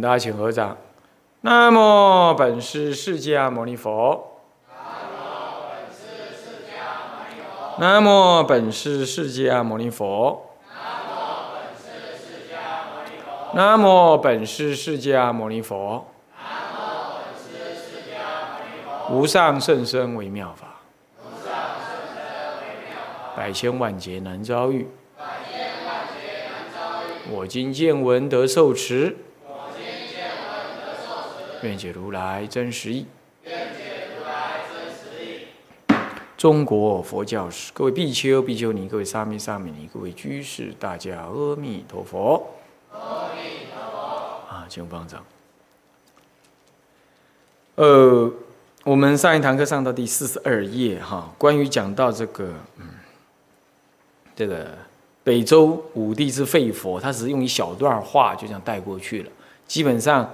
我们大家请合掌。南无本师释迦牟尼佛。南无本师释迦牟尼佛。南无本师释迦牟尼佛。无上甚深微妙法。百千万劫难遭遇。我今见闻得受持。愿解如来真实义。中国佛教史，各位比丘、比丘尼，各位沙弥、沙弥尼，各位居士，大家阿弥陀佛。阿弥陀佛。啊，请方丈。呃，我们上一堂课上到第四十二页哈，关于讲到这个，嗯，这个北周武帝之废佛，他只是用一小段话就这样带过去了，基本上。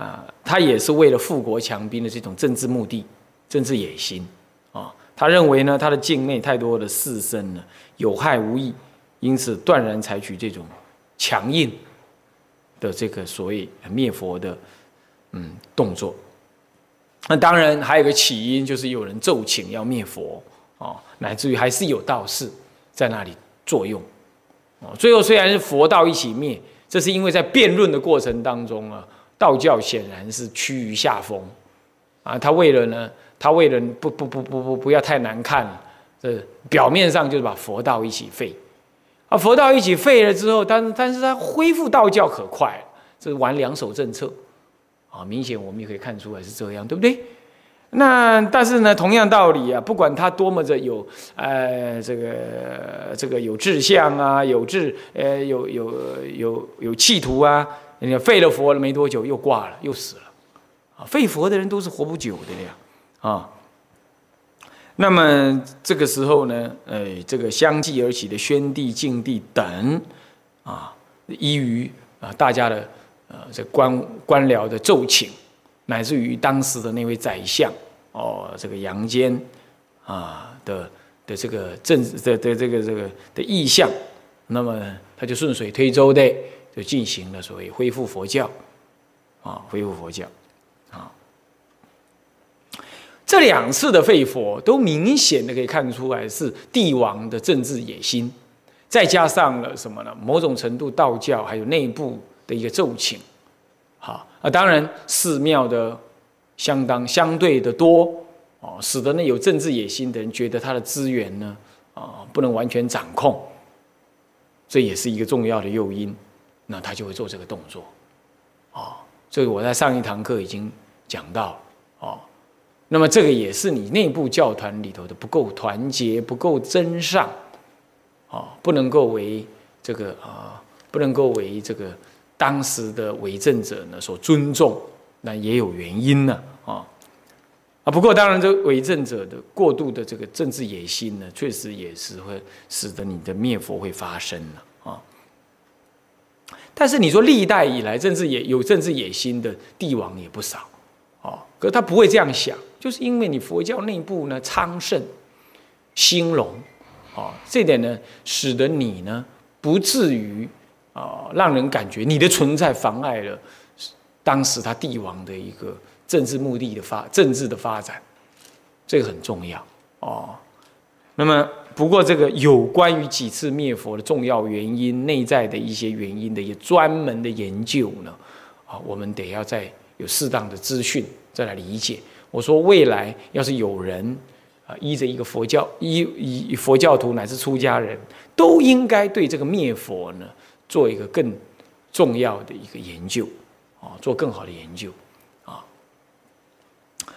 啊，他也是为了富国强兵的这种政治目的、政治野心啊。他认为呢，他的境内太多的士绅呢有害无益，因此断然采取这种强硬的这个所谓灭佛的嗯动作。那当然还有个起因，就是有人奏请要灭佛啊，乃至于还是有道士在那里作用。最后虽然是佛道一起灭，这是因为在辩论的过程当中啊。道教显然是趋于下风，啊，他为了呢，他为了不不不不不不要太难看，这表面上就是把佛道一起废，啊，佛道一起废了之后，但但是他恢复道教可快，这玩两手政策，啊，明显我们也可以看出来是这样，对不对？那但是呢，同样道理啊，不管他多么的有呃这个这个有志向啊，有志呃有有有有企图啊。人家废了佛了没多久又挂了又死了，啊，废佛的人都是活不久的呀，啊，那么这个时候呢，呃，这个相继而起的宣帝、晋帝等，啊，依于啊大家的呃这官官僚的奏请，乃至于当时的那位宰相哦，这个杨坚啊的的这个政的的这个这个的意向，那么他就顺水推舟的。就进行了所谓恢复佛教，啊，恢复佛教，啊，这两次的废佛都明显的可以看出来是帝王的政治野心，再加上了什么呢？某种程度道教还有内部的一个奏请，好啊，当然寺庙的相当相对的多，哦，使得那有政治野心的人觉得他的资源呢，啊，不能完全掌控，这也是一个重要的诱因。那他就会做这个动作，哦，这个我在上一堂课已经讲到，哦，那么这个也是你内部教团里头的不够团结、不够真上，哦，不能够为这个啊，不能够为这个当时的为政者呢所尊重，那也有原因呢，啊，啊，不过当然，这为政者的过度的这个政治野心呢，确实也是会使得你的灭佛会发生了。但是你说历代以来政治野有政治野心的帝王也不少，哦，可是他不会这样想，就是因为你佛教内部呢昌盛兴隆，哦，这点呢使得你呢不至于啊让人感觉你的存在妨碍了当时他帝王的一个政治目的的发政治的发展，这个很重要哦。那么。不过，这个有关于几次灭佛的重要原因、内在的一些原因的一些专门的研究呢，啊，我们得要再有适当的资讯再来理解。我说，未来要是有人啊，依着一个佛教、依依佛教徒乃至出家人，都应该对这个灭佛呢，做一个更重要的一个研究，啊，做更好的研究，啊。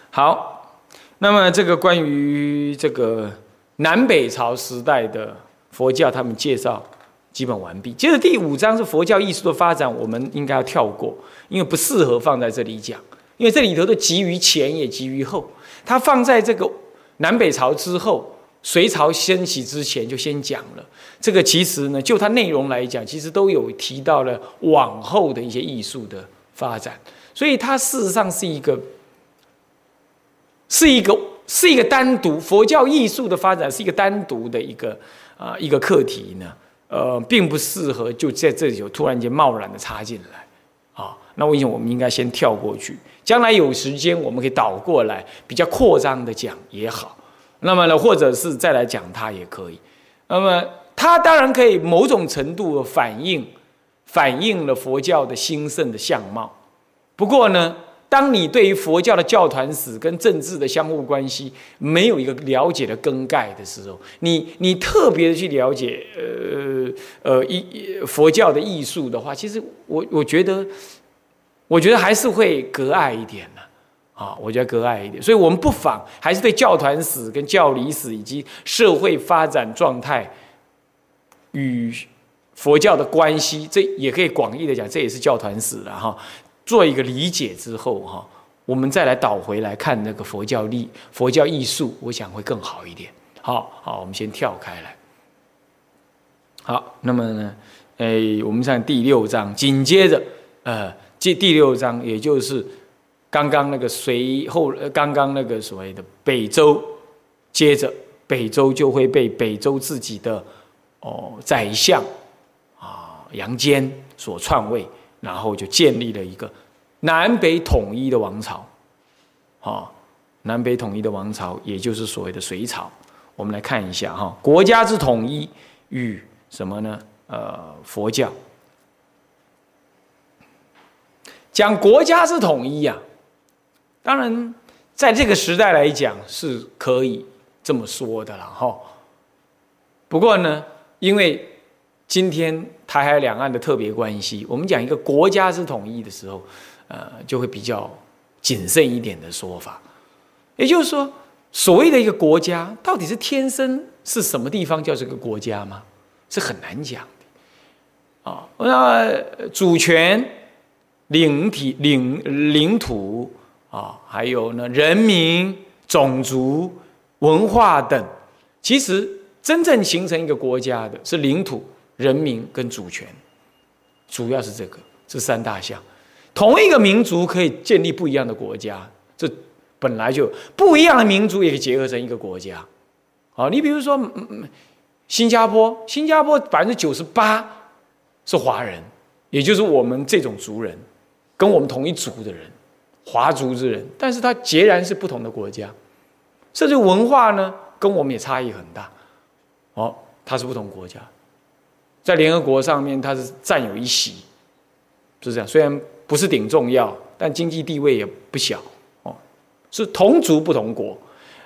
好，那么这个关于这个。南北朝时代的佛教，他们介绍基本完毕。接着第五章是佛教艺术的发展，我们应该要跳过，因为不适合放在这里讲。因为这里头的急于前也急于后，它放在这个南北朝之后，隋朝兴起之前就先讲了。这个其实呢，就它内容来讲，其实都有提到了往后的一些艺术的发展，所以它事实上是一个，是一个。是一个单独佛教艺术的发展，是一个单独的一个啊一个课题呢，呃，并不适合就在这里就突然间贸然的插进来，啊那我想我们应该先跳过去，将来有时间我们可以倒过来比较扩张的讲也好。那么呢，或者是再来讲它也可以。那么它当然可以某种程度反映反映了佛教的兴盛的相貌。不过呢，当你对于佛教的教团史跟政治的相互关系没有一个了解的更改的时候，你你特别的去了解呃呃艺佛教的艺术的话，其实我我觉得我觉得还是会隔碍一点的啊，我觉得隔碍一点，所以我们不妨还是对教团史跟教理史以及社会发展状态与佛教的关系，这也可以广义的讲，这也是教团史了哈。做一个理解之后，哈，我们再来倒回来看那个佛教历、佛教艺术，我想会更好一点。好好，我们先跳开来。好，那么呢，诶，我们看第六章，紧接着，呃，这第六章也就是刚刚那个随后，刚刚那个所谓的北周，接着北周就会被北周自己的哦宰相啊杨坚所篡位。然后就建立了一个南北统一的王朝，啊，南北统一的王朝，也就是所谓的隋朝。我们来看一下哈，国家之统一与什么呢？呃，佛教讲国家之统一呀，当然在这个时代来讲是可以这么说的了哈。不过呢，因为今天台海两岸的特别关系，我们讲一个国家之统一的时候，呃，就会比较谨慎一点的说法。也就是说，所谓的一个国家，到底是天生是什么地方叫这个国家吗？是很难讲的。啊，那主权、领体、领领土啊，还有呢，人民、种族、文化等，其实真正形成一个国家的是领土。人民跟主权，主要是这个，这三大项。同一个民族可以建立不一样的国家，这本来就不一样的民族也可以结合成一个国家。好，你比如说嗯，新加坡，新加坡百分之九十八是华人，也就是我们这种族人，跟我们同一族的人，华族之人，但是它截然是不同的国家，甚至文化呢，跟我们也差异很大。哦，它是不同国家。在联合国上面，它是占有一席，是这样。虽然不是顶重要，但经济地位也不小哦。是同族不同国。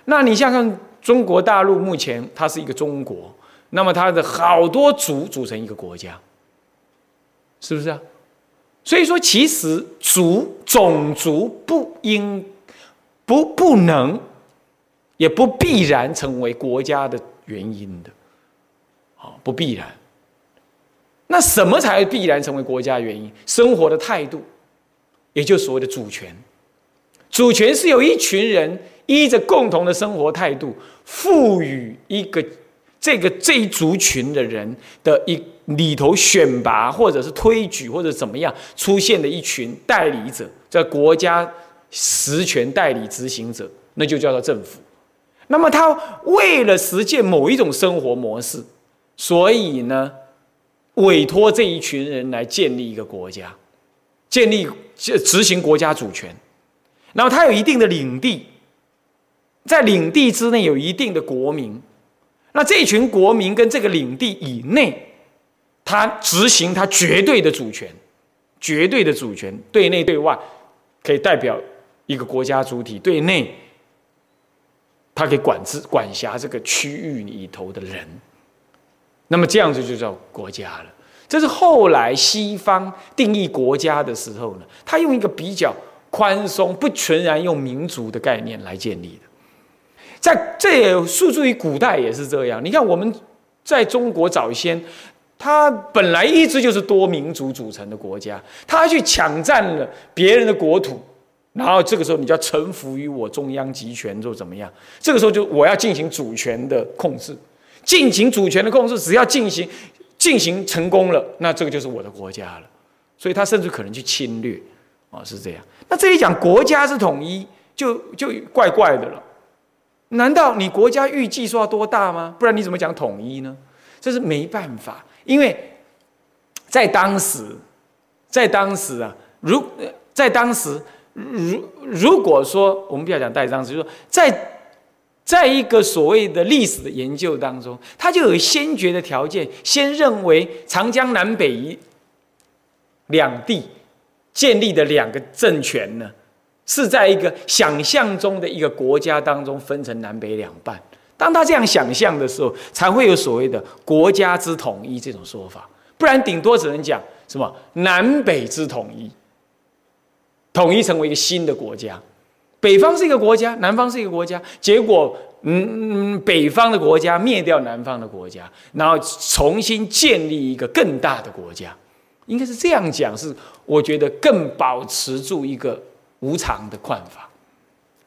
那你像看中国大陆，目前它是一个中国，那么它的好多族组成一个国家，是不是啊？所以说，其实族种族不应不不能，也不必然成为国家的原因的，啊，不必然。那什么才必然成为国家原因？生活的态度，也就所谓的主权。主权是由一群人依着共同的生活态度，赋予一个这个这一族群的人的一里头选拔，或者是推举，或者怎么样出现的一群代理者，在国家实权代理执行者，那就叫做政府。那么他为了实践某一种生活模式，所以呢？委托这一群人来建立一个国家，建立执行国家主权，然后他有一定的领地，在领地之内有一定的国民，那这群国民跟这个领地以内，他执行他绝对的主权，绝对的主权，对内对外可以代表一个国家主体，对内他可以管制管辖这个区域里头的人。那么这样子就叫国家了。这是后来西方定义国家的时候呢，他用一个比较宽松、不全然用民族的概念来建立的。在这也诉诸于古代也是这样。你看我们在中国早先，它本来一直就是多民族组成的国家，他去抢占了别人的国土，然后这个时候你就要臣服于我中央集权，就怎么样？这个时候就我要进行主权的控制。进行主权的控制，只要进行进行成功了，那这个就是我的国家了。所以他甚至可能去侵略，啊，是这样。那这里讲国家是统一，就就怪怪的了。难道你国家预计说要多大吗？不然你怎么讲统一呢？这是没办法，因为在当时，在当时啊，如在当时，如如果说我们不要讲代当时，就是说在在一个所谓的历史的研究当中，他就有先决的条件，先认为长江南北两地建立的两个政权呢，是在一个想象中的一个国家当中分成南北两半。当他这样想象的时候，才会有所谓的国家之统一这种说法，不然顶多只能讲什么南北之统一，统一成为一个新的国家，北方是一个国家，南方是一个国家，结果嗯，北方的国家灭掉南方的国家，然后重新建立一个更大的国家，应该是这样讲，是我觉得更保持住一个无常的看法，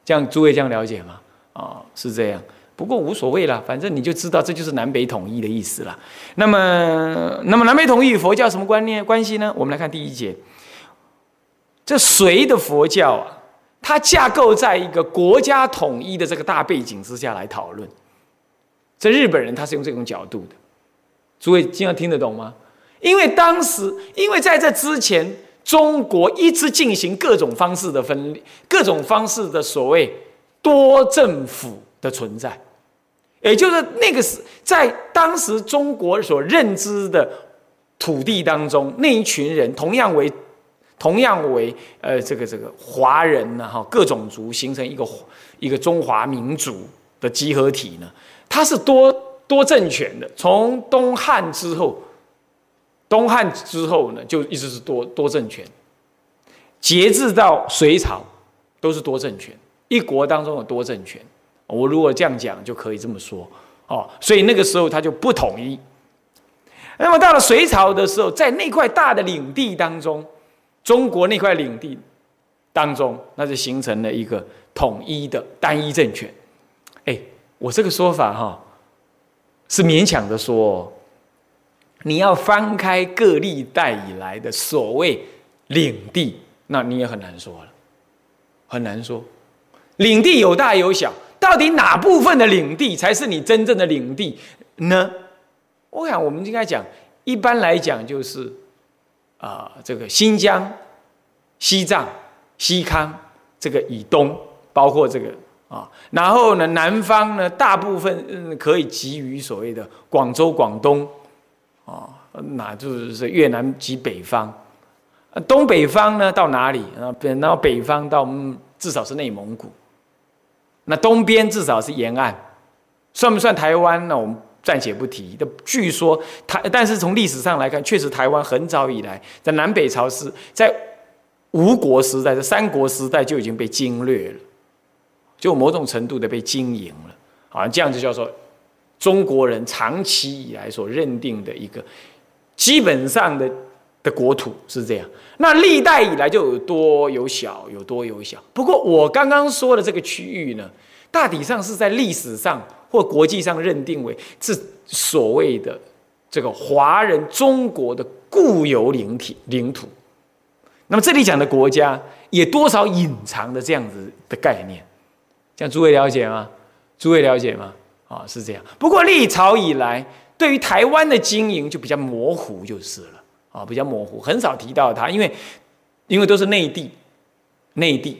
这样诸位这样了解吗？啊，是这样。不过无所谓了，反正你就知道这就是南北统一的意思了。那么，那么南北统一与佛教什么观念关系呢？我们来看第一节，这谁的佛教啊，它架构在一个国家统一的这个大背景之下来讨论。这日本人他是用这种角度的，诸位经常听得懂吗？因为当时，因为在这之前，中国一直进行各种方式的分裂，各种方式的所谓多政府的存在。也就是那个是在当时中国所认知的土地当中，那一群人同样为同样为呃这个这个华人呢哈各种族形成一个一个中华民族的集合体呢，它是多多政权的。从东汉之后，东汉之后呢就一直是多多政权，截至到隋朝都是多政权，一国当中有多政权。我如果这样讲，就可以这么说哦。所以那个时候他就不统一。那么到了隋朝的时候，在那块大的领地当中，中国那块领地当中，那就形成了一个统一的单一政权。哎，我这个说法哈，是勉强的说。你要翻开各历代以来的所谓领地，那你也很难说了，很难说。领地有大有小。到底哪部分的领地才是你真正的领地呢？我想，我们应该讲，一般来讲就是，啊，这个新疆、西藏、西康这个以东，包括这个啊，然后呢，南方呢，大部分嗯可以集于所谓的广州、广东，啊，那就是越南及北方，东北方呢到哪里啊？然后北方到嗯，至少是内蒙古。那东边至少是沿岸，算不算台湾？呢我们暂且不提。的据说台，但是从历史上来看，确实台湾很早以来在南北朝时，在吴国时代、在三国时代就已经被侵略了，就某种程度的被经营了。啊，这样就叫做中国人长期以来所认定的一个基本上的。的国土是这样，那历代以来就有多有小，有多有小。不过我刚刚说的这个区域呢，大体上是在历史上或国际上认定为是所谓的这个华人中国的固有领体领土。那么这里讲的国家也多少隐藏的这样子的概念，像诸位了解吗？诸位了解吗？啊，是这样。不过历朝以来对于台湾的经营就比较模糊，就是了。啊，比较模糊，很少提到它，因为因为都是内地内地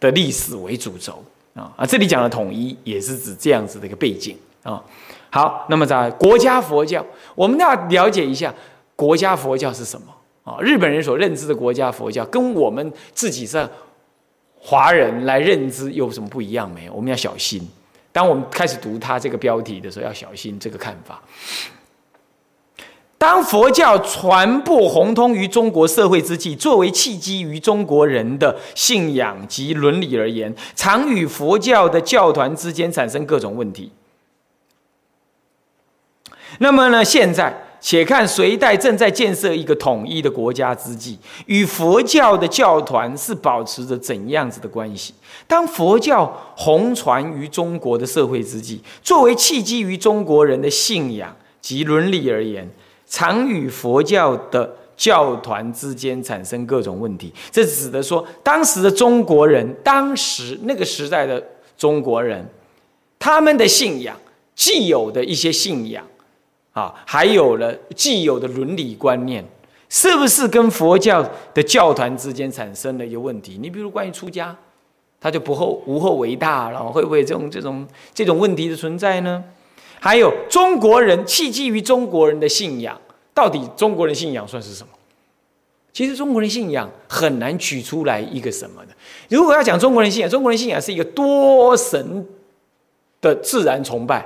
的历史为主轴啊啊，这里讲的统一也是指这样子的一个背景啊。好，那么在国家佛教，我们要了解一下国家佛教是什么啊？日本人所认知的国家佛教，跟我们自己在华人来认知有什么不一样没有？我们要小心。当我们开始读他这个标题的时候，要小心这个看法。当佛教传播红通于中国社会之际，作为契机于中国人的信仰及伦理而言，常与佛教的教团之间产生各种问题。那么呢？现在且看隋代正在建设一个统一的国家之际，与佛教的教团是保持着怎样子的关系？当佛教红传于中国的社会之际，作为契机于中国人的信仰及伦理而言。常与佛教的教团之间产生各种问题，这指的说，当时的中国人，当时那个时代的中国人，他们的信仰，既有的一些信仰，啊，还有了既有的伦理观念，是不是跟佛教的教团之间产生了一个问题？你比如关于出家，他就不后无后为大了，会不会这种这种这种问题的存在呢？还有中国人契基于中国人的信仰，到底中国人信仰算是什么？其实中国人信仰很难举出来一个什么的。如果要讲中国人信仰，中国人信仰是一个多神的自然崇拜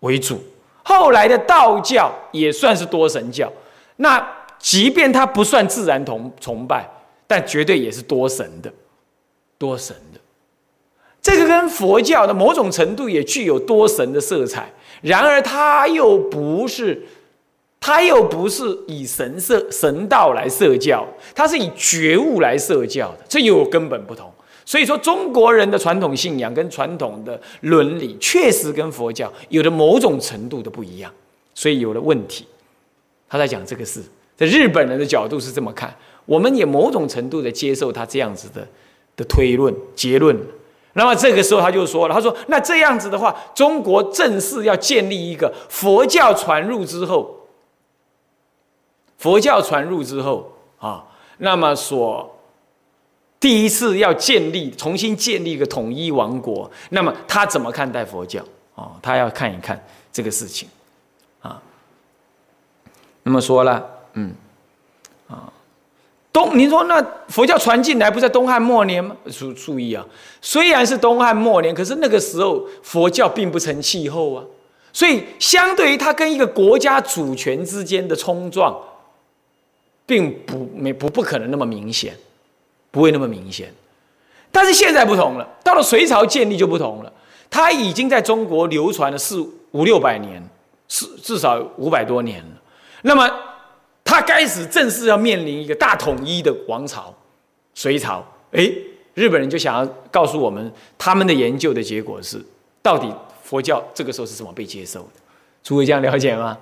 为主。后来的道教也算是多神教，那即便它不算自然崇崇拜，但绝对也是多神的，多神的。这个跟佛教的某种程度也具有多神的色彩。然而，他又不是。他又不是以神社神道来设教，他是以觉悟来设教的，这又有根本不同。所以说，中国人的传统信仰跟传统的伦理，确实跟佛教有着某种程度的不一样，所以有了问题。他在讲这个事，在日本人的角度是这么看，我们也某种程度的接受他这样子的的推论结论。那么这个时候他就说了，他说：“那这样子的话，中国正式要建立一个佛教传入之后。”佛教传入之后啊，那么所第一次要建立、重新建立一个统一王国，那么他怎么看待佛教啊？他要看一看这个事情啊。那么说了，嗯，东，你说那佛教传进来不在东汉末年吗？注注意啊，虽然是东汉末年，可是那个时候佛教并不成气候啊，所以相对于它跟一个国家主权之间的冲撞。并不没不不可能那么明显，不会那么明显。但是现在不同了，到了隋朝建立就不同了。它已经在中国流传了四五六百年，四至少五百多年了。那么，他开始正式要面临一个大统一的王朝——隋朝。哎，日本人就想要告诉我们，他们的研究的结果是，到底佛教这个时候是怎么被接受的？诸位这样了解吗？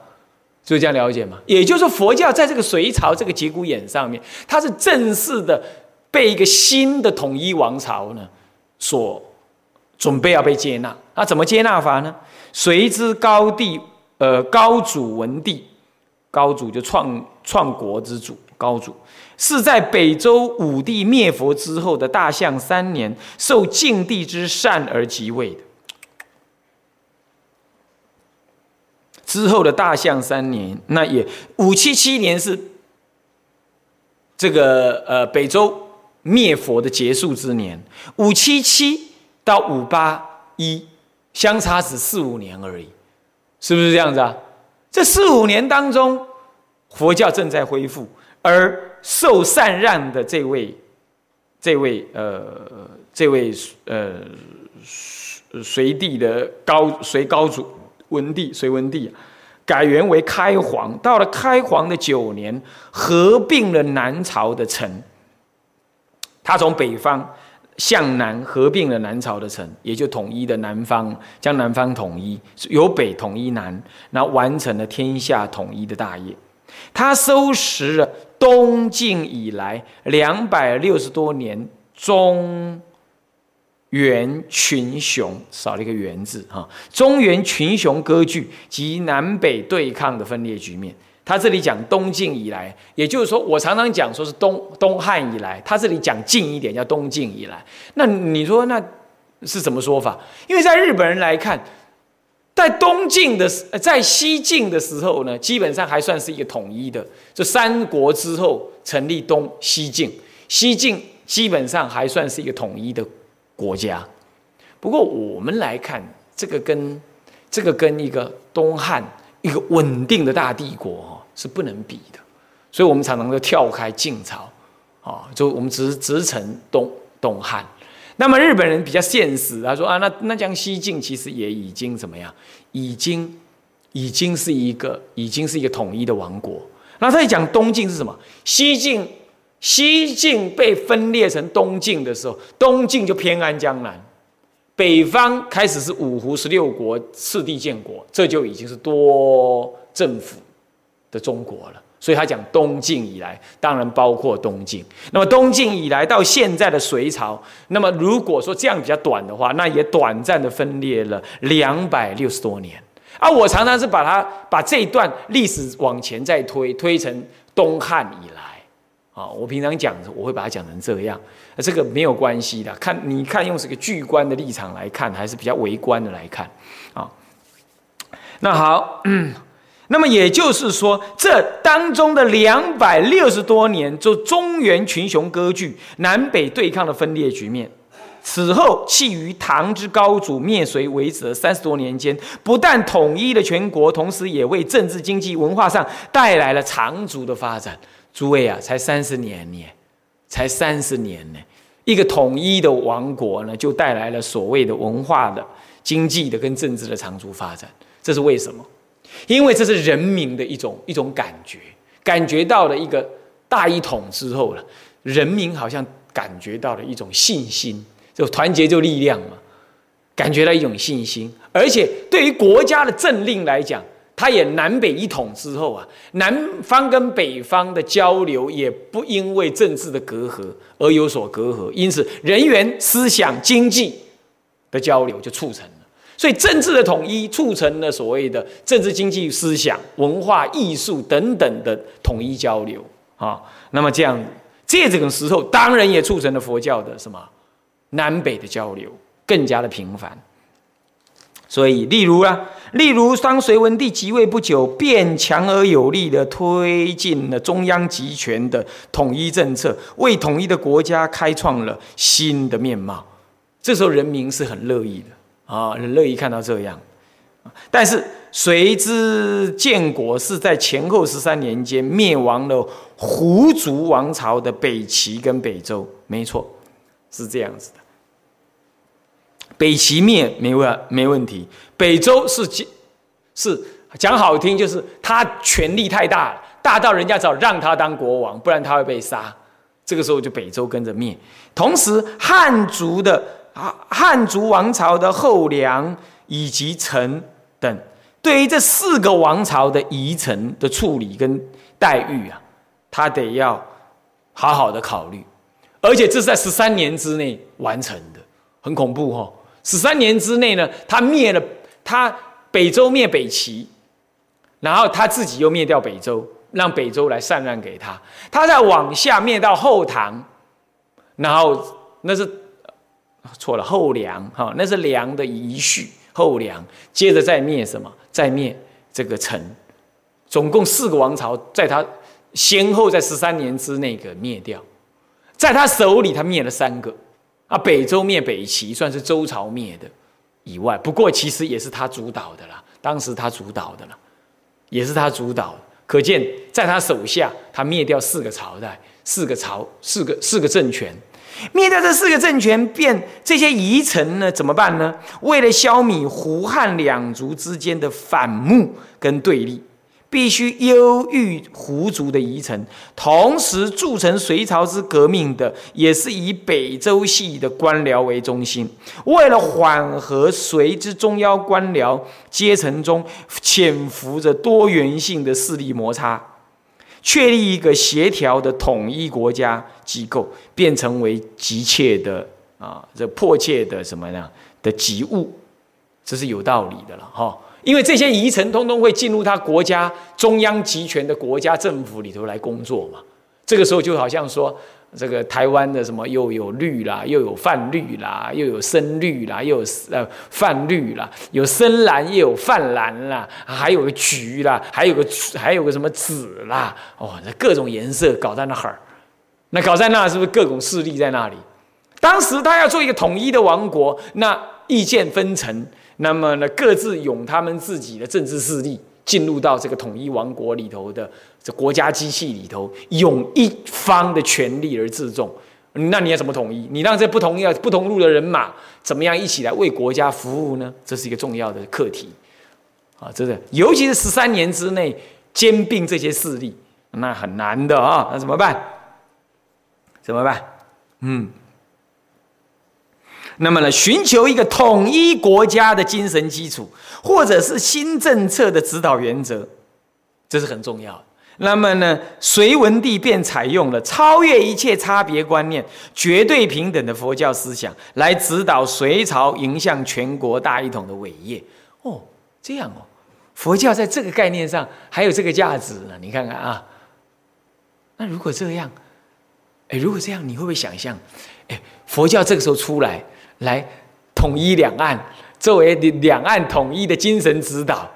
就这样了解吗？也就是说，佛教在这个隋朝这个节骨眼上面，它是正式的被一个新的统一王朝呢所准备要被接纳。那怎么接纳法呢？隋之高帝，呃，高祖文帝，高祖就创创国之主，高祖是在北周武帝灭佛之后的大象三年，受晋帝之善而即位的。之后的大象三年，那也五七七年是这个呃北周灭佛的结束之年，五七七到五八一相差只四五年而已，是不是这样子啊？这四五年当中，佛教正在恢复，而受禅让的这位这位呃这位呃隋帝的高隋高祖。文帝隋文帝改元为开皇，到了开皇的九年，合并了南朝的城。他从北方向南合并了南朝的城，也就统一的南方，将南方统一，由北统一南，然后完成了天下统一的大业。他收拾了东晋以来两百六十多年中。原群雄少了一个“元”字哈，中原群雄割据及南北对抗的分裂局面。他这里讲东晋以来，也就是说，我常常讲说是东东汉以来，他这里讲近一点叫东晋以来。那你说那是什么说法？因为在日本人来看，在东晋的在西晋的时候呢，基本上还算是一个统一的。这三国之后成立东西晋，西晋基本上还算是一个统一的。国家，不过我们来看，这个跟这个跟一个东汉一个稳定的大帝国哦是不能比的，所以我们常常就跳开晋朝啊，就我们直直称东东汉。那么日本人比较现实，他说啊，那那将西晋其实也已经怎么样？已经已经是一个已经是一个统一的王国。那他讲东晋是什么？西晋。西晋被分裂成东晋的时候，东晋就偏安江南，北方开始是五胡十六国次第建国，这就已经是多政府的中国了。所以他讲东晋以来，当然包括东晋。那么东晋以来到现在的隋朝，那么如果说这样比较短的话，那也短暂的分裂了两百六十多年。啊，我常常是把它把这一段历史往前再推，推成东汉以来。啊，我平常讲，我会把它讲成这样，这个没有关系的。看，你看用这个巨观的立场来看，还是比较微观的来看。啊，那好，嗯那么也就是说，这当中的两百六十多年，就中原群雄割据、南北对抗的分裂局面。此后，弃于唐之高祖灭隋为止的三十多年间，不但统一了全国，同时也为政治、经济、文化上带来了长足的发展。诸位啊，才三十年呢，才三十年呢，一个统一的王国呢，就带来了所谓的文化的、经济的跟政治的长足发展。这是为什么？因为这是人民的一种一种感觉，感觉到了一个大一统之后了，人民好像感觉到了一种信心，就团结就力量嘛，感觉到一种信心，而且对于国家的政令来讲。它也南北一统之后啊，南方跟北方的交流也不因为政治的隔阂而有所隔阂，因此人员、思想、经济的交流就促成了。所以政治的统一促成了所谓的政治、经济、思想、文化艺术等等的统一交流啊。那么这样，这这个时候当然也促成了佛教的什么南北的交流更加的频繁。所以，例如啊，例如当隋文帝即位不久，便强而有力的推进了中央集权的统一政策，为统一的国家开创了新的面貌。这时候，人民是很乐意的啊，很乐意看到这样。但是，随之建国是在前后十三年间灭亡了胡族王朝的北齐跟北周，没错，是这样子的。北齐灭没问没问题，北周是是讲好听，就是他权力太大了，大到人家只要让他当国王，不然他会被杀。这个时候就北周跟着灭。同时汉族的汉族王朝的后梁以及陈等，对于这四个王朝的遗臣的处理跟待遇啊，他得要好好的考虑，而且这是在十三年之内完成的，很恐怖哈。十三年之内呢，他灭了他北周灭北齐，然后他自己又灭掉北周，让北周来禅让给他。他再往下灭到后唐，然后那是错了后梁哈，那是梁的遗序后梁，接着再灭什么？再灭这个陈，总共四个王朝，在他先后在十三年之内给灭掉，在他手里他灭了三个。啊，北周灭北齐算是周朝灭的以外，不过其实也是他主导的啦。当时他主导的啦，也是他主导。可见在他手下，他灭掉四个朝代、四个朝、四个四个政权，灭掉这四个政权，变这些遗臣呢？怎么办呢？为了消弭胡汉两族之间的反目跟对立。必须忧郁胡族的遗臣，同时铸成隋朝之革命的，也是以北周系的官僚为中心。为了缓和隋之中央官僚阶层中潜伏着多元性的势力摩擦，确立一个协调的统一国家机构，变成为急切的啊，这迫切的什么呢的急务，这是有道理的了哈。因为这些遗臣通通会进入他国家中央集权的国家政府里头来工作嘛，这个时候就好像说，这个台湾的什么又有绿啦，又有泛绿啦，又有深绿啦，又有呃泛绿啦，有深蓝又有泛蓝啦，还有个橘啦，还有个还有个什么紫啦，哦，那各种颜色搞在那儿，那搞在那是不是各种势力在那里？当时他要做一个统一的王国，那意见分层。那么呢，各自用他们自己的政治势力进入到这个统一王国里头的这国家机器里头，用一方的权力而自重。那你要怎么统一？你让这不同要不同路的人马怎么样一起来为国家服务呢？这是一个重要的课题啊！真的，尤其是十三年之内兼并这些势力，那很难的啊！那怎么办？怎么办？嗯。那么呢，寻求一个统一国家的精神基础，或者是新政策的指导原则，这是很重要的。那么呢，隋文帝便采用了超越一切差别观念、绝对平等的佛教思想，来指导隋朝迎向全国大一统的伟业。哦，这样哦，佛教在这个概念上还有这个价值呢。你看看啊，那如果这样，哎，如果这样，你会不会想象，哎，佛教这个时候出来，来统一两岸，作为两岸统一的精神指导？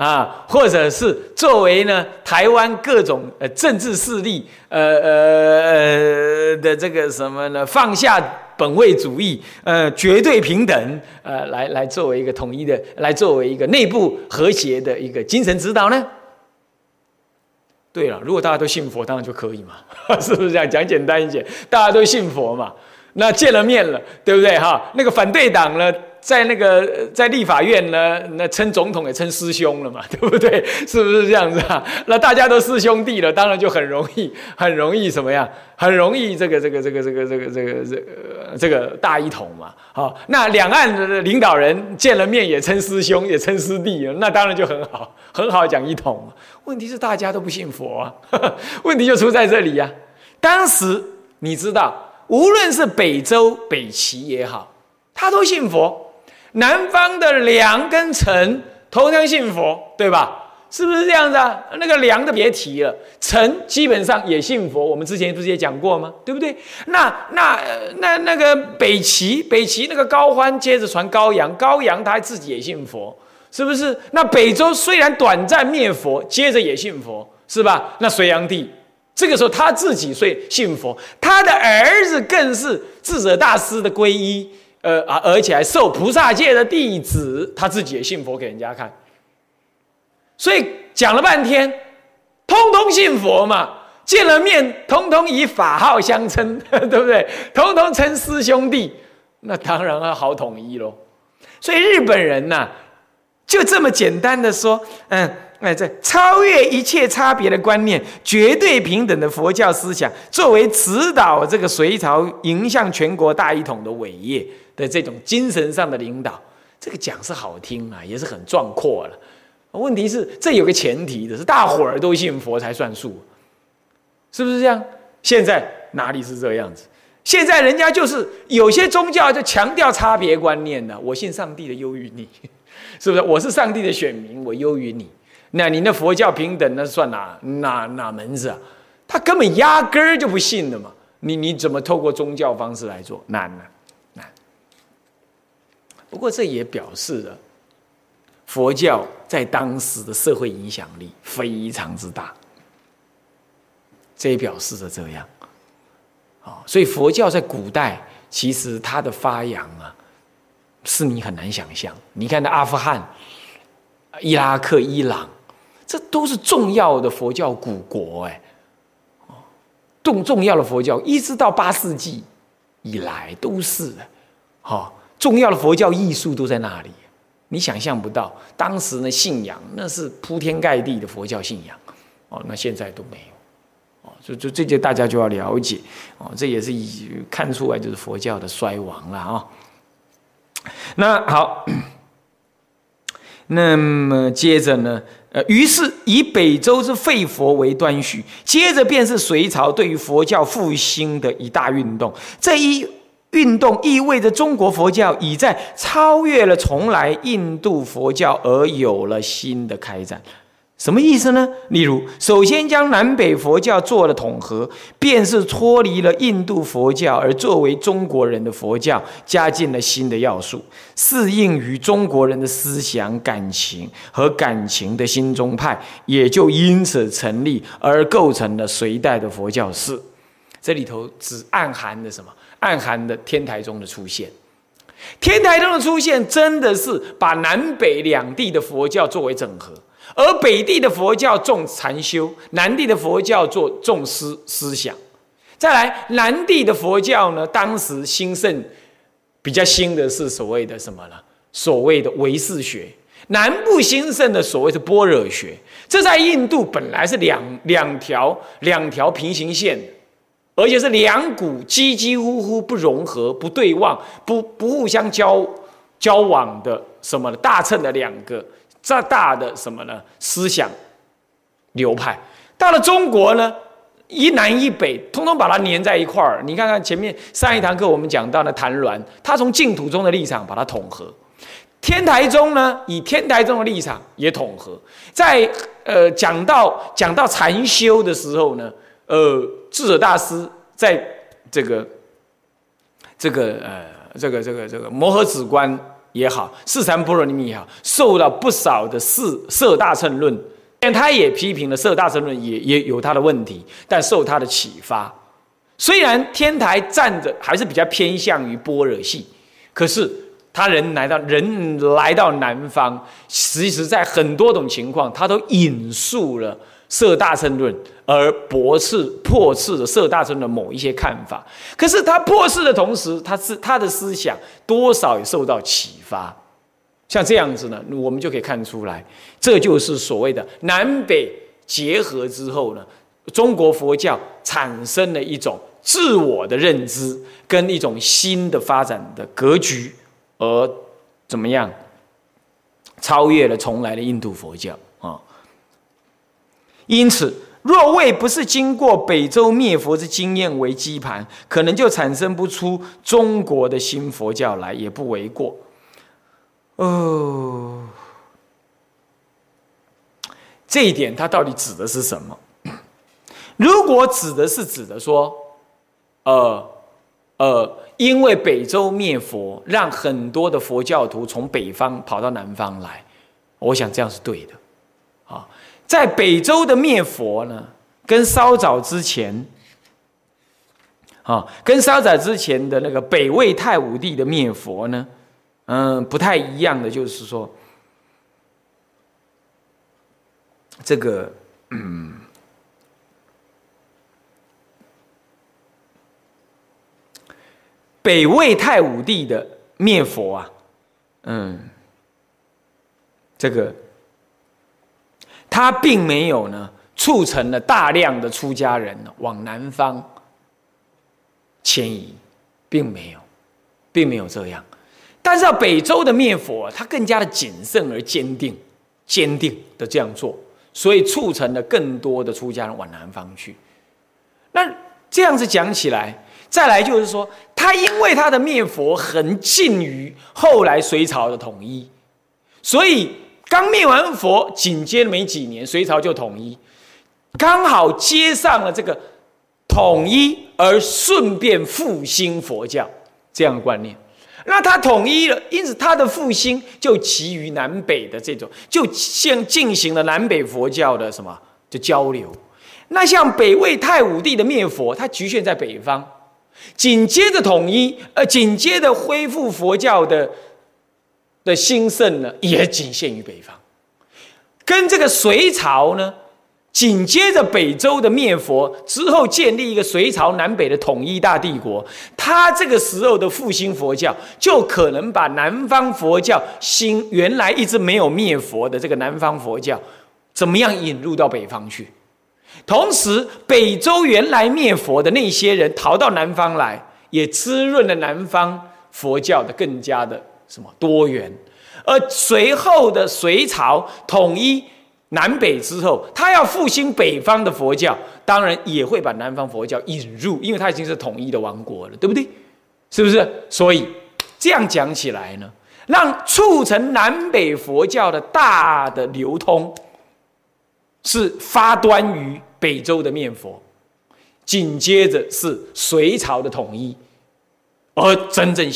啊，或者是作为呢台湾各种呃政治势力呃呃的这个什么呢放下本位主义呃绝对平等呃来来作为一个统一的来作为一个内部和谐的一个精神指导呢？对了，如果大家都信佛，当然就可以嘛，是不是这样讲简单一点？大家都信佛嘛，那见了面了，对不对哈？那个反对党呢？在那个在立法院呢，那称总统也称师兄了嘛，对不对？是不是这样子啊？那大家都师兄弟了，当然就很容易，很容易什么样？很容易这个这个这个这个这个这个这个这个大一统嘛。好，那两岸的领导人见了面也称师兄，也称师弟，那当然就很好，很好讲一统。问题是大家都不信佛啊，问题就出在这里呀、啊。当时你知道，无论是北周、北齐也好。他都信佛，南方的梁跟陈同样信佛，对吧？是不是这样子啊？那个梁的别提了，陈基本上也信佛。我们之前不是也讲过吗？对不对？那那那那个北齐，北齐那个高欢接着传高阳，高阳他自己也信佛，是不是？那北周虽然短暂灭佛，接着也信佛，是吧？那隋炀帝这个时候他自己虽信佛，他的儿子更是智者大师的皈依。呃啊，而且还受菩萨界的弟子，他自己也信佛给人家看，所以讲了半天，通通信佛嘛，见了面，通通以法号相称，对不对？通通称师兄弟，那当然要好统一喽。所以日本人呐，就这么简单的说，嗯。哎，这超越一切差别的观念，绝对平等的佛教思想，作为指导这个隋朝迎向全国大一统的伟业的这种精神上的领导，这个讲是好听啊，也是很壮阔了。问题是，这有个前提的是，大伙儿都信佛才算数，是不是这样？现在哪里是这样子？现在人家就是有些宗教就强调差别观念的，我信上帝的优于你，是不是？我是上帝的选民，我优于你。那你那佛教平等，那算哪哪哪门子啊？他根本压根儿就不信的嘛！你你怎么透过宗教方式来做？难呢，不过这也表示了佛教在当时的社会影响力非常之大。这也表示着这样，啊，所以佛教在古代其实它的发扬啊，是你很难想象。你看那阿富汗、伊拉克、伊朗。这都是重要的佛教古国，哎，哦重重要的佛教，一直到八世纪以来都是的，哈，重要的佛教艺术都在那里，你想象不到，当时呢信仰那是铺天盖地的佛教信仰，哦，那现在都没有，哦，就就这些大家就要了解，哦，这也是以看出来就是佛教的衰亡了啊。那好，那么接着呢？呃，于是以北周之废佛为端绪，接着便是隋朝对于佛教复兴的一大运动。这一运动意味着中国佛教已在超越了从来印度佛教而有了新的开展。什么意思呢？例如，首先将南北佛教做了统合，便是脱离了印度佛教，而作为中国人的佛教，加进了新的要素，适应于中国人的思想、感情和感情的新宗派，也就因此成立，而构成了隋代的佛教寺。这里头只暗含的什么？暗含的天台宗的出现。天台宗的出现，真的是把南北两地的佛教作为整合。而北地的佛教重禅修，南地的佛教做重思思想。再来，南地的佛教呢，当时兴盛比较兴的是所谓的什么呢？所谓的唯识学。南部兴盛的所谓的般若学。这在印度本来是两两条两条平行线，而且是两股几几乎乎不融合、不对望、不不互相交交往的什么的大乘的两个。这大的什么呢？思想流派到了中国呢，一南一北，通通把它粘在一块儿。你看看前面上一堂课我们讲到的谭鸾，他从净土中的立场把它统合。天台宗呢，以天台宗的立场也统合，在呃讲到讲到禅修的时候呢，呃智者大师在这个这个呃这个这个这个摩诃止观也好，四禅般若里面也好，受到不少的四色大乘论，但他也批评了色大乘论也也有他的问题，但受他的启发，虽然天台站着还是比较偏向于般若系，可是。他人来到人来到南方，其实在很多种情况，他都引述了色大乘论，而驳斥破斥了色大乘的某一些看法。可是他破斥的同时，他是他的思想多少也受到启发。像这样子呢，我们就可以看出来，这就是所谓的南北结合之后呢，中国佛教产生了一种自我的认知跟一种新的发展的格局。而怎么样超越了从来的印度佛教啊？因此，若为不是经过北周灭佛之经验为基盘，可能就产生不出中国的新佛教来，也不为过。哦，这一点它到底指的是什么？如果指的是指的说，呃，呃。因为北周灭佛，让很多的佛教徒从北方跑到南方来，我想这样是对的。啊，在北周的灭佛呢，跟稍早之前，啊，跟稍早之前的那个北魏太武帝的灭佛呢，嗯，不太一样的，就是说，这个，嗯。北魏太武帝的灭佛啊，嗯，这个他并没有呢，促成了大量的出家人往南方迁移，并没有，并没有这样。但是北周的灭佛，他更加的谨慎而坚定，坚定的这样做，所以促成了更多的出家人往南方去。那这样子讲起来。再来就是说，他因为他的灭佛很近于后来隋朝的统一，所以刚灭完佛，紧接着没几年，隋朝就统一，刚好接上了这个统一而顺便复兴佛教这样的观念。那他统一了，因此他的复兴就基于南北的这种，就先进行了南北佛教的什么就交流。那像北魏太武帝的灭佛，它局限在北方。紧接着统一，呃，紧接着恢复佛教的的兴盛呢，也仅限于北方。跟这个隋朝呢，紧接着北周的灭佛之后，建立一个隋朝南北的统一大帝国。他这个时候的复兴佛教，就可能把南方佛教新原来一直没有灭佛的这个南方佛教，怎么样引入到北方去？同时，北周原来灭佛的那些人逃到南方来，也滋润了南方佛教的更加的什么多元。而随后的隋朝统一南北之后，他要复兴北方的佛教，当然也会把南方佛教引入，因为他已经是统一的王国了，对不对？是不是？所以这样讲起来呢，让促成南北佛教的大的流通。是发端于北周的灭佛，紧接着是隋朝的统一，而真正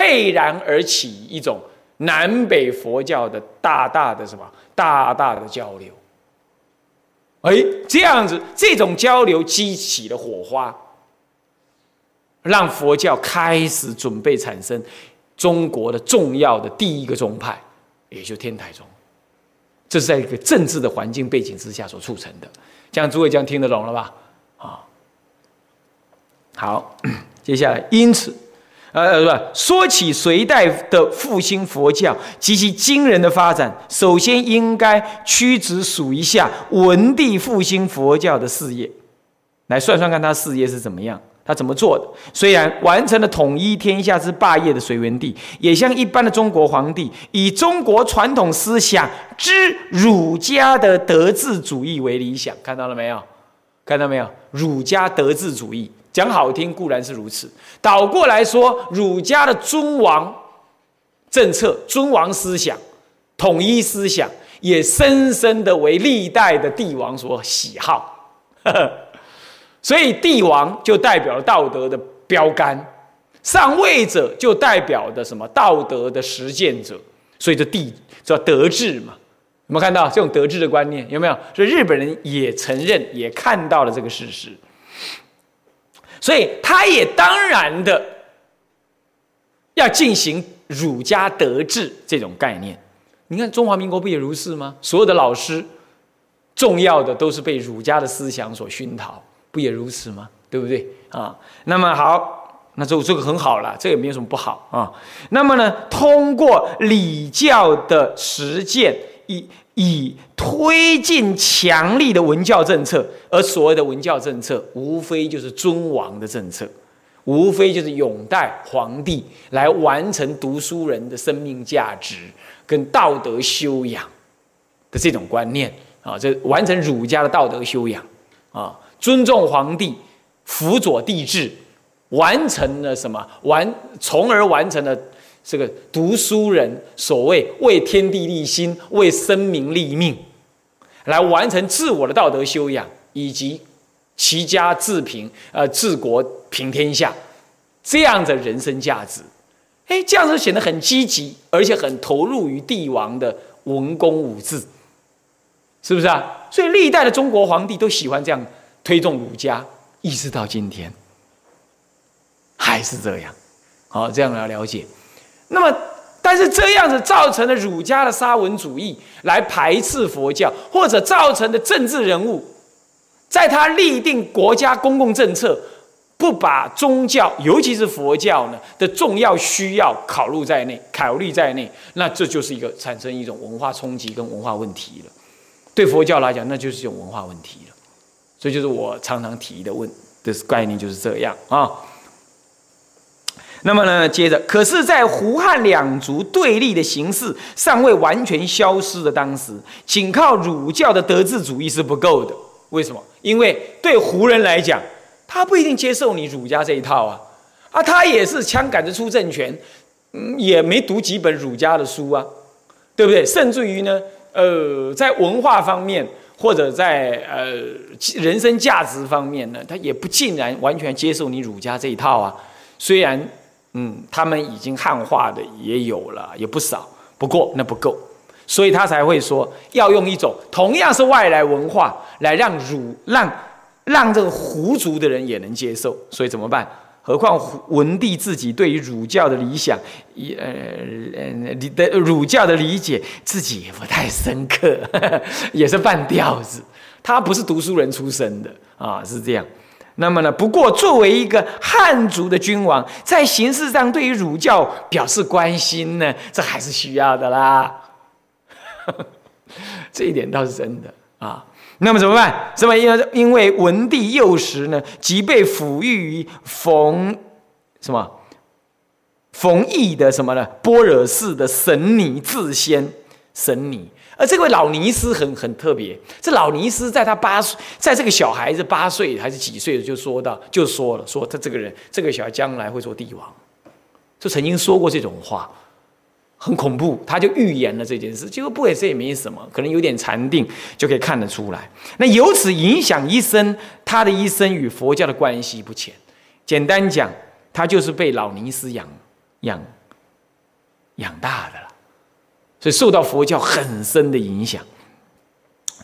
沛然而起一种南北佛教的大大的什么大大的交流。哎，这样子，这种交流激起了火花，让佛教开始准备产生中国的重要的第一个宗派，也就天台宗。这是在一个政治的环境背景之下所促成的，这样诸位这样听得懂了吧？啊，好，接下来，因此，呃呃，不，说起隋代的复兴佛教及其惊人的发展，首先应该屈指数一下文帝复兴佛教的事业，来算算看他事业是怎么样。他怎么做的？虽然完成了统一天下之霸业的隋文帝，也像一般的中国皇帝，以中国传统思想之儒家的德治主义为理想。看到了没有？看到没有？儒家德治主义讲好听固然是如此，倒过来说，儒家的尊王政策、尊王思想、统一思想，也深深的为历代的帝王所喜好。所以帝王就代表了道德的标杆，上位者就代表的什么道德的实践者。所以这帝叫德治嘛。有没有看到这种德治的观念？有没有？所以日本人也承认，也看到了这个事实。所以他也当然的要进行儒家德治这种概念。你看中华民国不也如是吗？所有的老师重要的都是被儒家的思想所熏陶，不也如此吗？对不对啊？那么好，那这这个很好了，这个没有什么不好啊。那么呢，通过礼教的实践。以以推进强力的文教政策，而所谓的文教政策，无非就是尊王的政策，无非就是拥戴皇帝来完成读书人的生命价值跟道德修养的这种观念啊，这完成儒家的道德修养啊，尊重皇帝，辅佐帝制，完成了什么？完，从而完成了。这个读书人所谓为天地立心，为生民立命，来完成自我的道德修养，以及齐家治平，呃，治国平天下，这样的人生价值，哎，这样子显得很积极，而且很投入于帝王的文公武治，是不是啊？所以历代的中国皇帝都喜欢这样推动儒家，一直到今天还是这样。好，这样来了解。那么，但是这样子造成了儒家的沙文主义来排斥佛教，或者造成的政治人物，在他立定国家公共政策，不把宗教，尤其是佛教呢的重要需要考虑在内，考虑在内，那这就是一个产生一种文化冲击跟文化问题了。对佛教来讲，那就是一种文化问题了。所以就是我常常提的问的概念就是这样啊。那么呢，接着，可是，在胡汉两族对立的形势尚未完全消失的当时，仅靠儒教的德治主义是不够的。为什么？因为对胡人来讲，他不一定接受你儒家这一套啊，啊，他也是枪杆子出政权，嗯，也没读几本儒家的书啊，对不对？甚至于呢，呃，在文化方面或者在呃人生价值方面呢，他也不尽然完全接受你儒家这一套啊，虽然。嗯，他们已经汉化的也有了，也不少。不过那不够，所以他才会说要用一种同样是外来文化来让儒让让这个胡族的人也能接受。所以怎么办？何况文帝自己对于儒教的理想，也呃你的儒教的理解自己也不太深刻，也是半吊子。他不是读书人出身的啊，是这样。那么呢？不过作为一个汉族的君王，在形式上对于儒教表示关心呢，这还是需要的啦。这一点倒是真的啊。那么怎么办？什么？因为因为文帝幼时呢，即被抚育于冯什么冯异的什么呢？般若寺的神尼自仙神尼。而这位老尼斯很很特别，这老尼斯在他八岁，在这个小孩子八岁还是几岁就说到，就说了，说他这个人，这个小孩将来会做帝王，就曾经说过这种话，很恐怖，他就预言了这件事。结果不也这也没什么，可能有点禅定就可以看得出来。那由此影响一生，他的一生与佛教的关系不浅。简单讲，他就是被老尼斯养养养大的了。所以受到佛教很深的影响，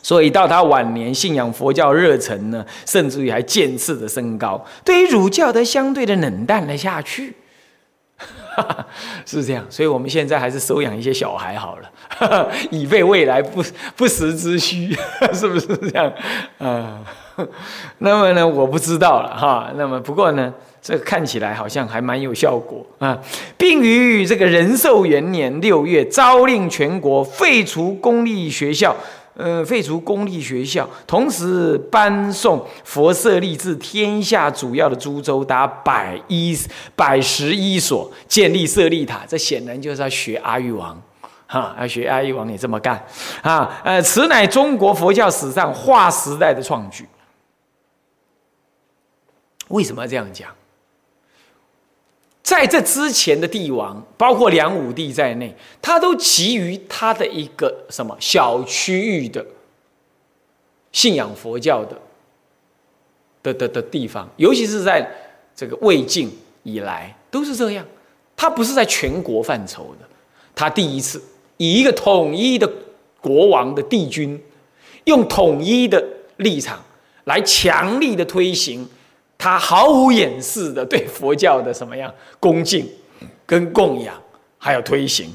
所以到他晚年信仰佛教热忱呢，甚至于还渐次的升高。对于儒教的相对的冷淡了下去，是这样。所以我们现在还是收养一些小孩好了，以备未来不不时之需，是不是这样？啊，那么呢，我不知道了哈。那么不过呢。这看起来好像还蛮有效果啊，并于这个仁寿元年六月，诏令全国废除公立学校，呃，废除公立学校，同时颁送佛舍利至天下主要的诸州达百一百十一所，建立舍利塔。这显然就是要学阿育王，哈，要学阿育王也这么干啊，呃，此乃中国佛教史上划时代的创举。为什么要这样讲？在这之前的帝王，包括梁武帝在内，他都基于他的一个什么小区域的信仰佛教的的的的地方，尤其是在这个魏晋以来都是这样。他不是在全国范畴的，他第一次以一个统一的国王的帝君，用统一的立场来强力的推行。他毫无掩饰的对佛教的什么样恭敬、跟供养，还有推行，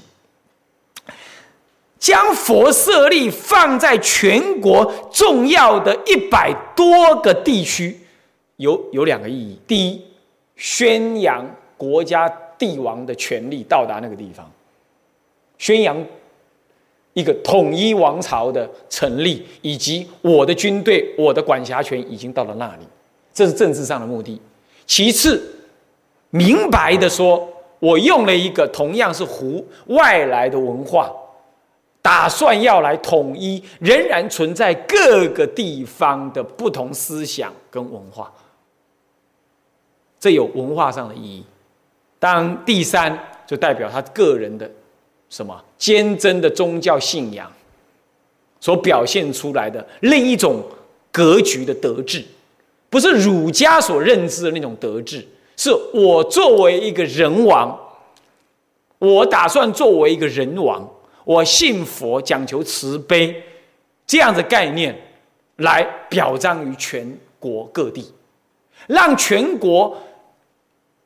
将佛舍利放在全国重要的一百多个地区，有有两个意义：第一，宣扬国家帝王的权力到达那个地方，宣扬一个统一王朝的成立，以及我的军队、我的管辖权已经到了那里。这是政治上的目的。其次，明白的说，我用了一个同样是胡外来的文化，打算要来统一仍然存在各个地方的不同思想跟文化，这有文化上的意义。当第三，就代表他个人的什么坚贞的宗教信仰所表现出来的另一种格局的德治。不是儒家所认知的那种德治，是我作为一个人王，我打算作为一个人王，我信佛，讲求慈悲，这样的概念来表彰于全国各地，让全国、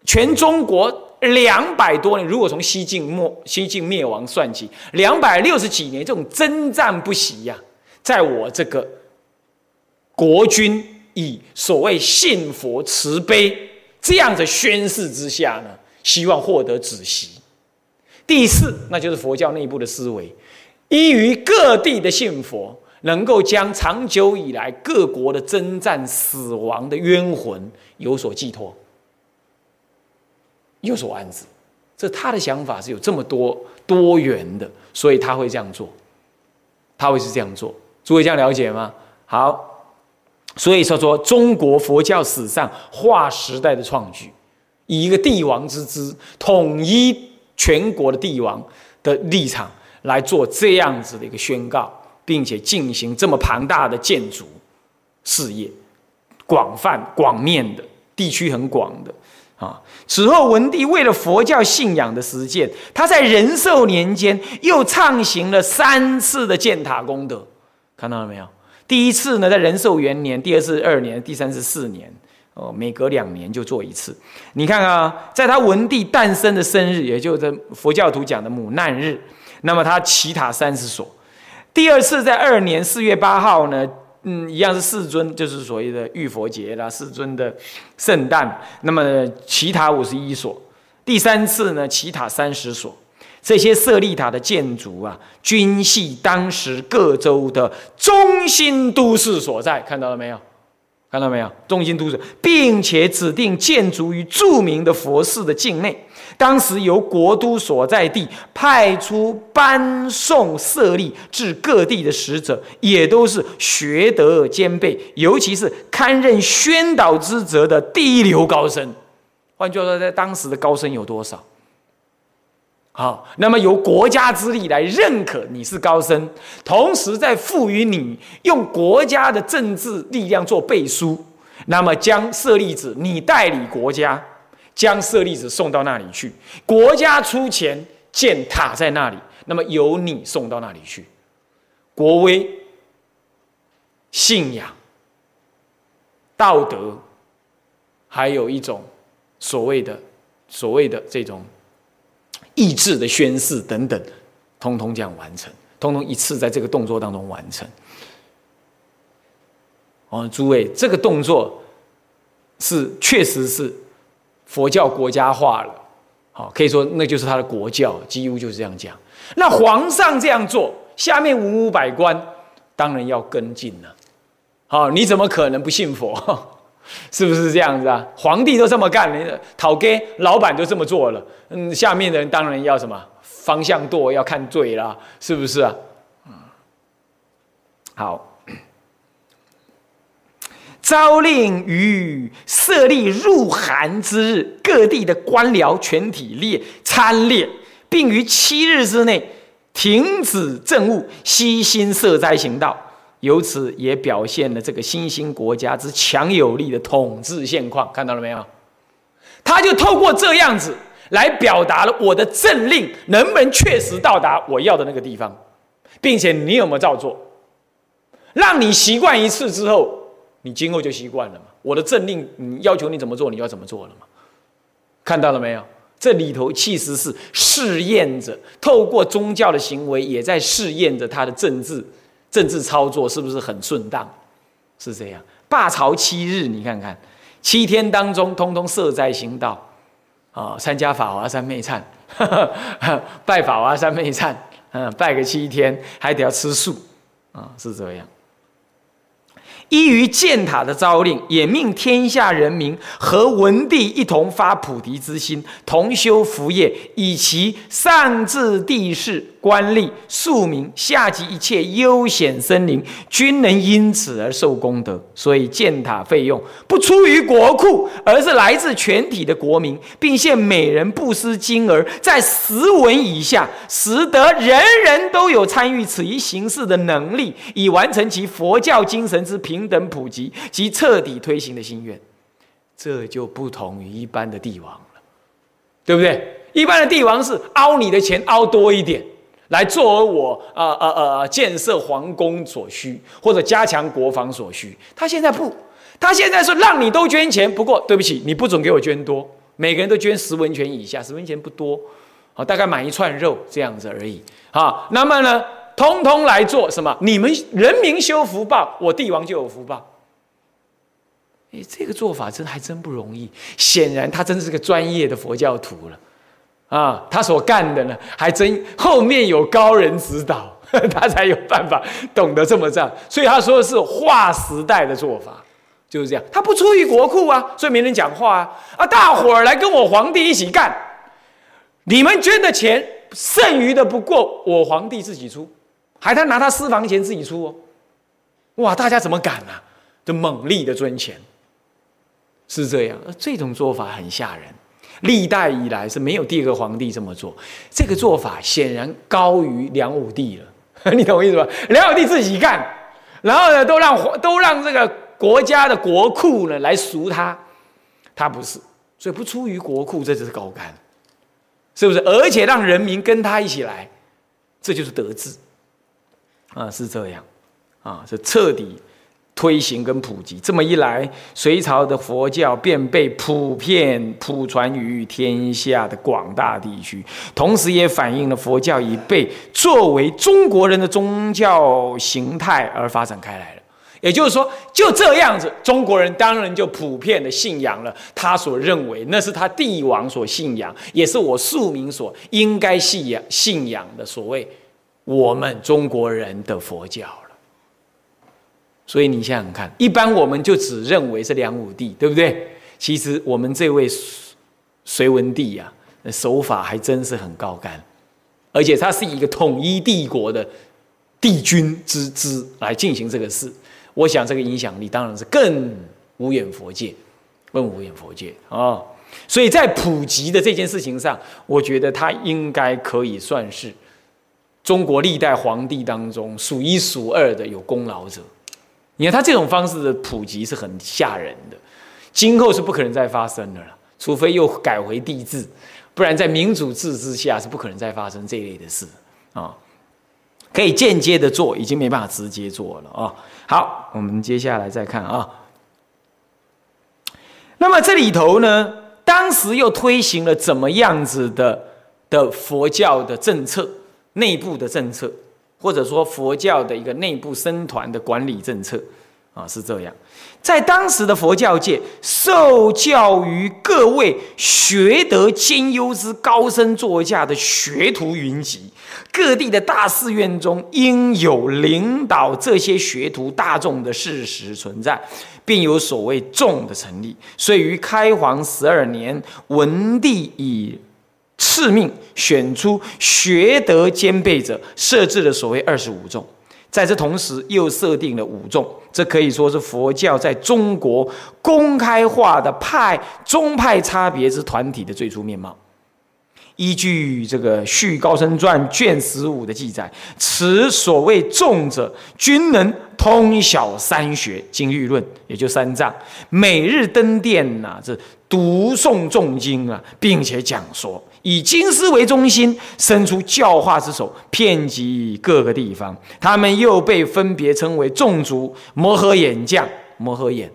全中国两百多年，如果从西晋末、西晋灭亡算起，两百六十几年这种征战不息呀，在我这个国君。以所谓信佛慈悲这样的宣誓之下呢，希望获得止息。第四，那就是佛教内部的思维，依于各地的信佛，能够将长久以来各国的征战死亡的冤魂有所寄托，有所安置。这他的想法是有这么多多元的，所以他会这样做，他会是这样做。诸位这样了解吗？好。所以说，说中国佛教史上划时代的创举，以一个帝王之姿，统一全国的帝王的立场来做这样子的一个宣告，并且进行这么庞大的建筑事业，广泛广面的地区很广的啊。此后，文帝为了佛教信仰的实践，他在仁寿年间又畅行了三次的建塔功德，看到了没有？第一次呢，在仁寿元年；第二次二年；第三次四年。哦，每隔两年就做一次。你看啊，在他文帝诞生的生日，也就是佛教徒讲的母难日，那么他祈塔三十所。第二次在二年四月八号呢，嗯，一样是世尊，就是所谓的浴佛节啦，世尊的圣诞，那么祈塔五十一所。第三次呢，祈塔三十所。这些舍利塔的建筑啊，均系当时各州的中心都市所在，看到了没有？看到没有？中心都市，并且指定建筑于著名的佛寺的境内。当时由国都所在地派出搬送舍利至各地的使者，也都是学德兼备，尤其是堪任宣导之责的第一流高僧。换句话说，在当时的高僧有多少？好，那么由国家之力来认可你是高僧，同时再赋予你用国家的政治力量做背书，那么将舍利子你代理国家，将舍利子送到那里去，国家出钱建塔在那里，那么由你送到那里去，国威、信仰、道德，还有一种所谓的所谓的这种。意志的宣誓等等，通通这样完成，通通一次在这个动作当中完成。哦，诸位，这个动作是确实是佛教国家化了，好，可以说那就是他的国教，几乎就是这样讲。那皇上这样做，下面文武百官当然要跟进了。好，你怎么可能不信佛？是不是这样子啊？皇帝都这么干，你讨给老板都这么做了，嗯，下面的人当然要什么方向舵要看对啦，是不是啊？好，诏令于设立入寒之日，各地的官僚全体列参列，并于七日之内停止政务，悉心设斋行道。由此也表现了这个新兴国家之强有力的统治现况，看到了没有？他就透过这样子来表达了我的政令能不能确实到达我要的那个地方，并且你有没有照做？让你习惯一次之后。你今后就习惯了嘛？我的政令，你要求你怎么做，你要怎么做了嘛？看到了没有？这里头其实是试验着，透过宗教的行为，也在试验着他的政治政治操作是不是很顺当？是这样。罢朝七日，你看看，七天当中，通通设斋行道，啊，参加法华三昧忏，拜法华三昧忏，嗯，拜个七天，还得要吃素，啊，是这样。依于建塔的诏令，也命天下人民和文帝一同发菩提之心，同修福业，以其上至地势。官吏、庶民，下级一切悠闲森林，均能因此而受功德。所以建塔费用不出于国库，而是来自全体的国民，并现每人布施金额在十文以下，使得人人都有参与此一形式的能力，以完成其佛教精神之平等普及及彻底推行的心愿。这就不同于一般的帝王了，对不对？一般的帝王是凹你的钱凹多一点。来作为我呃呃呃建设皇宫所需，或者加强国防所需。他现在不，他现在说让你都捐钱，不过对不起，你不准给我捐多，每个人都捐十文钱以下，十文钱不多，好，大概买一串肉这样子而已。好，那么呢，通通来做什么？你们人民修福报，我帝王就有福报。哎，这个做法真还真不容易。显然他真是个专业的佛教徒了。啊，他所干的呢，还真后面有高人指导，他才有办法懂得这么这样。所以他说的是划时代的做法，就是这样。他不出于国库啊，所以没人讲话啊。啊，大伙儿来跟我皇帝一起干，你们捐的钱剩余的不过我皇帝自己出，还他拿他私房钱自己出哦。哇，大家怎么敢啊？就猛力的捐钱，是这样。这种做法很吓人。历代以来是没有第二个皇帝这么做，这个做法显然高于梁武帝了。你懂我意思吧？梁武帝自己干，然后呢，都让都让这个国家的国库呢来赎他，他不是，所以不出于国库，这就是高干，是不是？而且让人民跟他一起来，这就是德治啊，是这样啊，是彻底。推行跟普及，这么一来，隋朝的佛教便被普遍普传于天下的广大地区，同时也反映了佛教已被作为中国人的宗教形态而发展开来了。也就是说，就这样子，中国人当然就普遍的信仰了他所认为那是他帝王所信仰，也是我庶民所应该信仰信仰的所谓我们中国人的佛教。所以你想想看，一般我们就只认为是梁武帝，对不对？其实我们这位隋文帝呀，手法还真是很高干，而且他是一个统一帝国的帝君之之来进行这个事。我想这个影响力当然是更无远佛界，更无远佛界啊！所以在普及的这件事情上，我觉得他应该可以算是中国历代皇帝当中数一数二的有功劳者。你看他这种方式的普及是很吓人的，今后是不可能再发生的了，除非又改回帝制，不然在民主制之下是不可能再发生这一类的事啊。可以间接的做，已经没办法直接做了啊。好，我们接下来再看啊。那么这里头呢，当时又推行了怎么样子的的佛教的政策，内部的政策。或者说佛教的一个内部僧团的管理政策，啊，是这样。在当时的佛教界，受教于各位学得兼优之高僧作家的学徒云集，各地的大寺院中应有领导这些学徒大众的事实存在，并有所谓众的成立。所以于开皇十二年，文帝以。赐命选出学德兼备者，设置了所谓二十五众。在这同时又设定了五众，这可以说是佛教在中国公开化的派宗派差别之团体的最初面貌。依据这个《续高僧传》卷十五的记载，此所谓众者，均能通晓三学、经律论，也就三藏，每日登殿呐，这读诵众经啊，并且讲说，以经师为中心，伸出教化之手，遍及各个地方。他们又被分别称为众族、摩诃眼将、摩诃眼，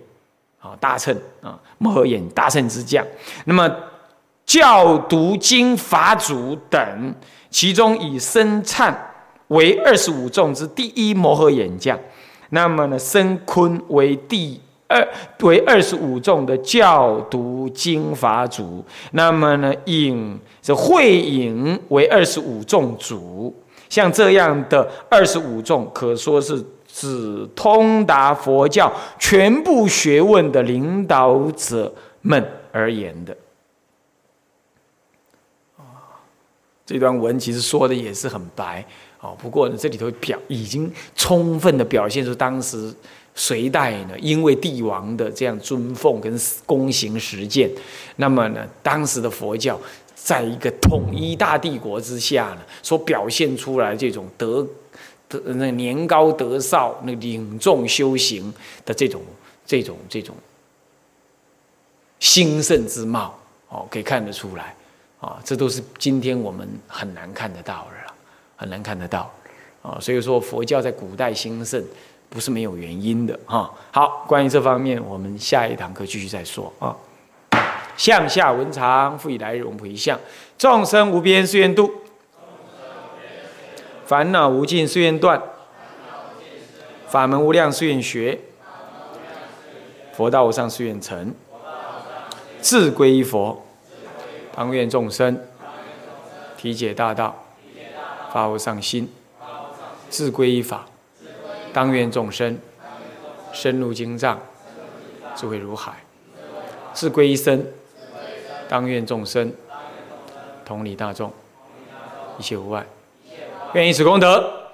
啊，大乘啊，摩诃眼大乘之将。那么。教读经法祖等，其中以僧璨为二十五众之第一摩诃眼将，那么呢，僧坤为第二为二十五众的教读经法主，那么呢，引这会引为二十五众主，像这样的二十五众，可说是指通达佛教全部学问的领导者们而言的。这段文其实说的也是很白。哦，不过呢，这里头表已经充分的表现出当时隋代呢，因为帝王的这样尊奉跟躬行实践，那么呢，当时的佛教在一个统一大帝国之下呢，所表现出来这种德德那年高德少、那领众修行的这种这种这种兴盛之貌哦，可以看得出来。啊，这都是今天我们很难看得到的了，很难看得到啊。所以说，佛教在古代兴盛不是没有原因的哈。好，关于这方面，我们下一堂课继续再说啊。向下文长，复以来日，我们回向：众生无边誓愿度，烦恼无尽誓愿断，法门无量誓愿学，佛道无上誓愿成，自归依佛。当愿众生体解大道，发无上心，自归依法。当愿众生深入经藏，智慧如海，自归依僧。当愿众生同理大众，一切无碍。愿以此功德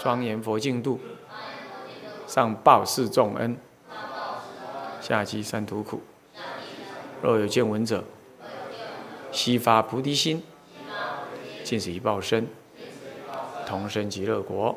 庄严佛净土，上报四重恩，下济三途苦。若有见闻者，悉发菩提心，尽此一报身，同生极乐国。